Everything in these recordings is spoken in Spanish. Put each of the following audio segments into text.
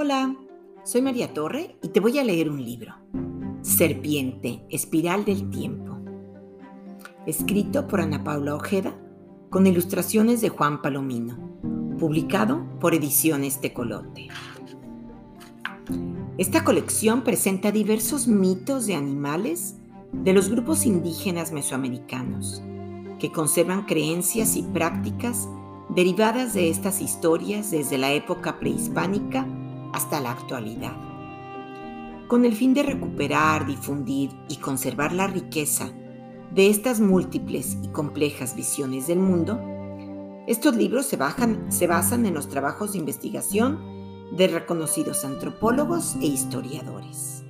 Hola, soy María Torre y te voy a leer un libro, Serpiente, Espiral del Tiempo, escrito por Ana Paula Ojeda con ilustraciones de Juan Palomino, publicado por Ediciones Tecolote. Esta colección presenta diversos mitos de animales de los grupos indígenas mesoamericanos, que conservan creencias y prácticas derivadas de estas historias desde la época prehispánica hasta la actualidad. Con el fin de recuperar, difundir y conservar la riqueza de estas múltiples y complejas visiones del mundo, estos libros se, basan en los trabajos de investigación de reconocidos antropólogos e historiadores.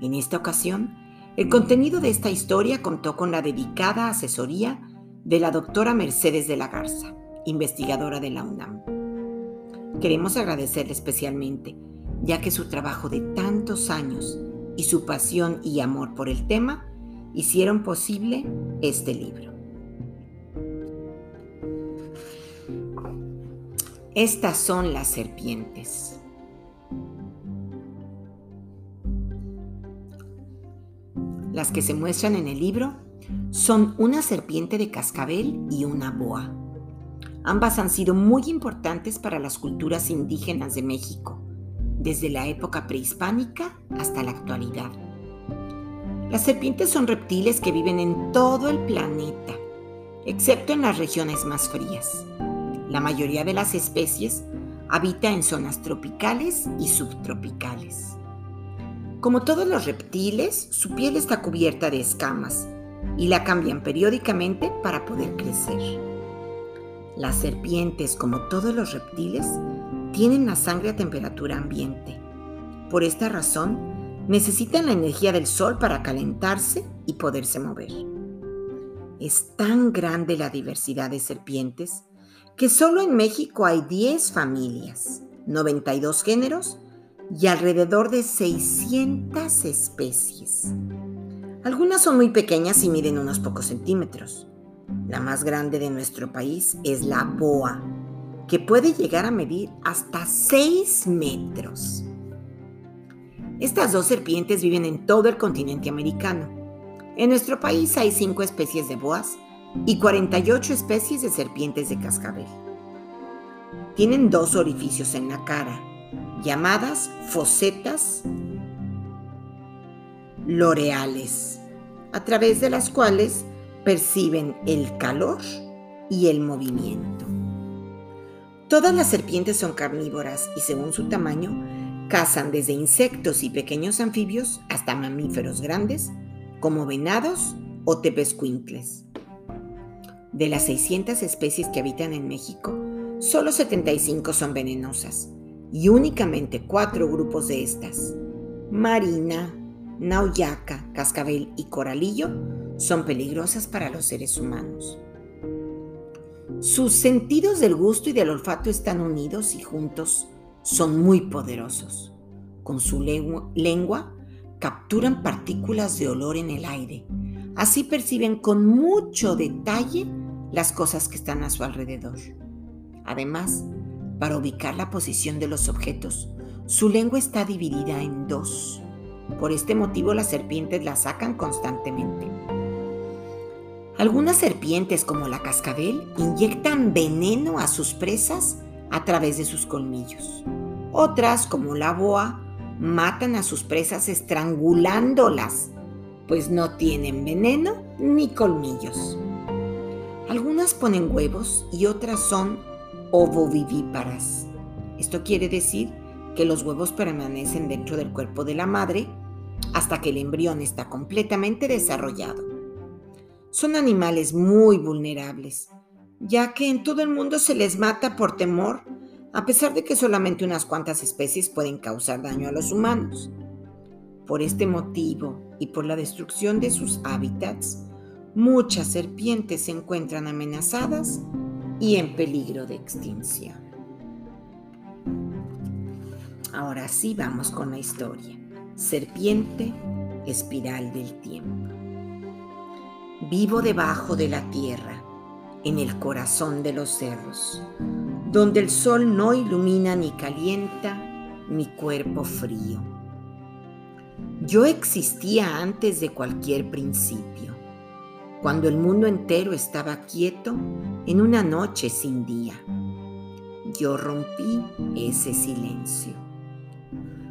En esta ocasión, el contenido de esta historia contó con la dedicada asesoría de la doctora Mercedes de la Garza, investigadora de la UNAM. Queremos agradecerle especialmente, ya que su trabajo de tantos años y su pasión y amor por el tema hicieron posible este libro. Estas son las serpientes. Las que se muestran en el libro son una serpiente de cascabel y una boa. Ambas han sido muy importantes para las culturas indígenas de México, desde la época prehispánica hasta la actualidad. Las serpientes son reptiles que viven en todo el planeta, excepto en las regiones más frías. La mayoría de las especies habita en zonas tropicales y subtropicales. Como todos los reptiles, su piel está cubierta de escamas y la cambian periódicamente para poder crecer. Las serpientes, como todos los reptiles, tienen la sangre a temperatura ambiente. Por esta razón, necesitan la energía del sol para calentarse y poderse mover. Es tan grande la diversidad de serpientes que solo en México hay 10 familias, 92 géneros y alrededor de 600 especies. Algunas son muy pequeñas y miden unos pocos centímetros. La más grande de nuestro país es la boa, que puede llegar a medir hasta 6 metros. Estas dos serpientes viven en todo el continente americano. En nuestro país hay 5 especies de boas y 48 especies de serpientes de cascabel. Tienen dos orificios en la cara, llamadas fosetas loreales, a través de las cuales perciben el calor y el movimiento. Todas las serpientes son carnívoras y según su tamaño cazan desde insectos y pequeños anfibios hasta mamíferos grandes como venados o tepescuintles. De las 600 especies que habitan en México, solo 75 son venenosas y únicamente cuatro grupos de estas, marina, nauyaca, cascabel y coralillo, son peligrosas para los seres humanos. Sus sentidos del gusto y del olfato están unidos y juntos son muy poderosos. Con su lengua, capturan partículas de olor en el aire. Así perciben con mucho detalle las cosas que están a su alrededor. Además, para ubicar la posición de los objetos, su lengua está dividida en dos. Por este motivo las serpientes la sacan constantemente. Algunas serpientes como la cascabel inyectan veneno a sus presas a través de sus colmillos. Otras como la boa matan a sus presas estrangulándolas, pues no tienen veneno ni colmillos. Algunas ponen huevos y otras son ovovivíparas. Esto quiere decir que los huevos permanecen dentro del cuerpo de la madre hasta que el embrión está completamente desarrollado son animales muy vulnerables, ya que en todo el mundo se les mata por temor, a pesar de que solamente unas cuantas especies pueden causar daño a los humanos. Por este motivo y por la destrucción de sus hábitats, muchas serpientes se encuentran amenazadas y en peligro de extinción. Ahora sí vamos con la historia. Serpiente, espiral del tiempo. Vivo debajo de la tierra, en el corazón de los cerros, donde el sol no ilumina ni calienta, mi cuerpo frío. Yo existía antes de cualquier principio, cuando el mundo entero estaba quieto en una noche sin día. Yo rompí ese silencio.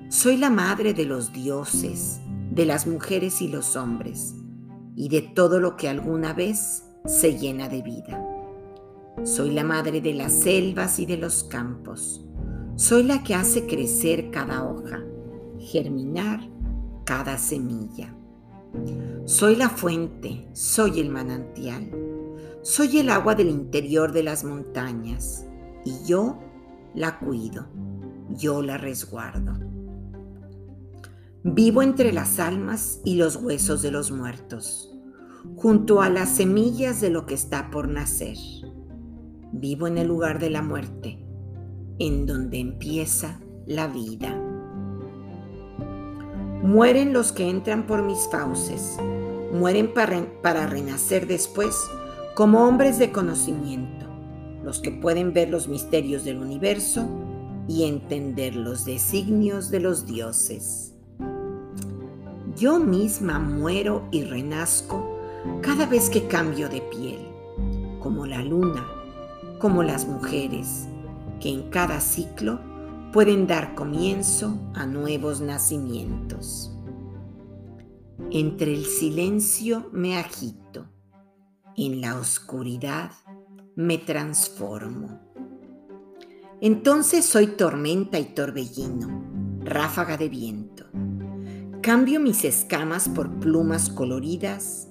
Soy la madre de los dioses, de las mujeres y los hombres, y de todo lo que alguna vez se llena de vida. Soy la madre de las selvas y de los campos. Soy la que hace crecer cada hoja, germinar cada semilla. Soy la fuente, soy el manantial, soy el agua del interior de las montañas y yo la cuido, yo la resguardo. Vivo entre las almas y los huesos de los muertos, junto a las semillas de lo que está por nacer. Vivo en el lugar de la muerte, en donde empieza la vida. Mueren los que entran por mis fauces, mueren para, para renacer después como hombres de conocimiento, los que pueden ver los misterios del universo y entender los designios de los dioses. Yo misma muero y renazco cada vez que cambio de piel, como la luna, como las mujeres, que en cada ciclo pueden dar comienzo a nuevos nacimientos. Entre el silencio me agito, en la oscuridad me transformo. Entonces soy tormenta y torbellino, ráfaga de viento. Cambio mis escamas por plumas coloridas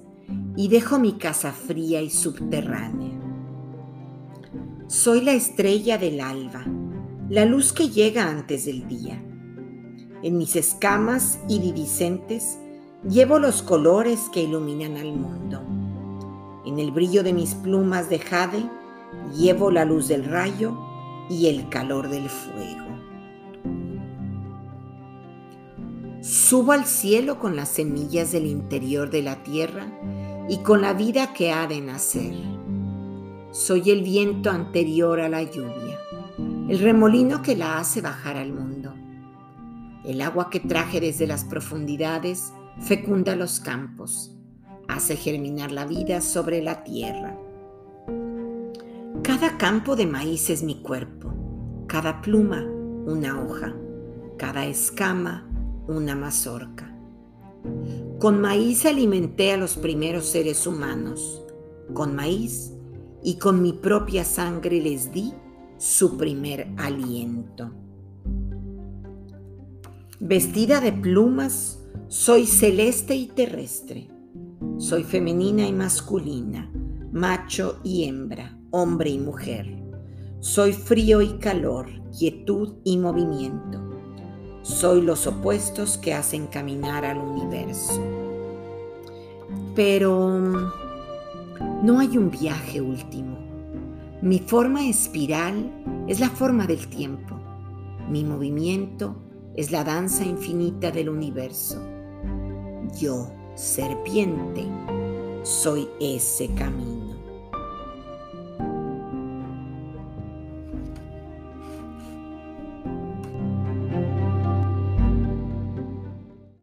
y dejo mi casa fría y subterránea. Soy la estrella del alba, la luz que llega antes del día. En mis escamas iridiscentes llevo los colores que iluminan al mundo. En el brillo de mis plumas de jade llevo la luz del rayo y el calor del fuego. Subo al cielo con las semillas del interior de la tierra y con la vida que ha de nacer. Soy el viento anterior a la lluvia el remolino que la hace bajar al mundo. El agua que traje desde las profundidades fecunda los campos, hace germinar la vida sobre la tierra. Cada campo de maíz es mi cuerpo, cada pluma una hoja, cada escama una mazorca. Con maíz alimenté a los primeros seres humanos, con maíz y con mi propia sangre les di su primer aliento. Vestida de plumas, soy celeste y terrestre. Soy femenina y masculina, macho y hembra, hombre y mujer. Soy frío y calor, quietud y movimiento. Soy los opuestos que hacen caminar al universo. Pero no hay un viaje último mi forma espiral es la forma del tiempo. Mi movimiento es la danza infinita del universo. Yo, serpiente, soy ese camino.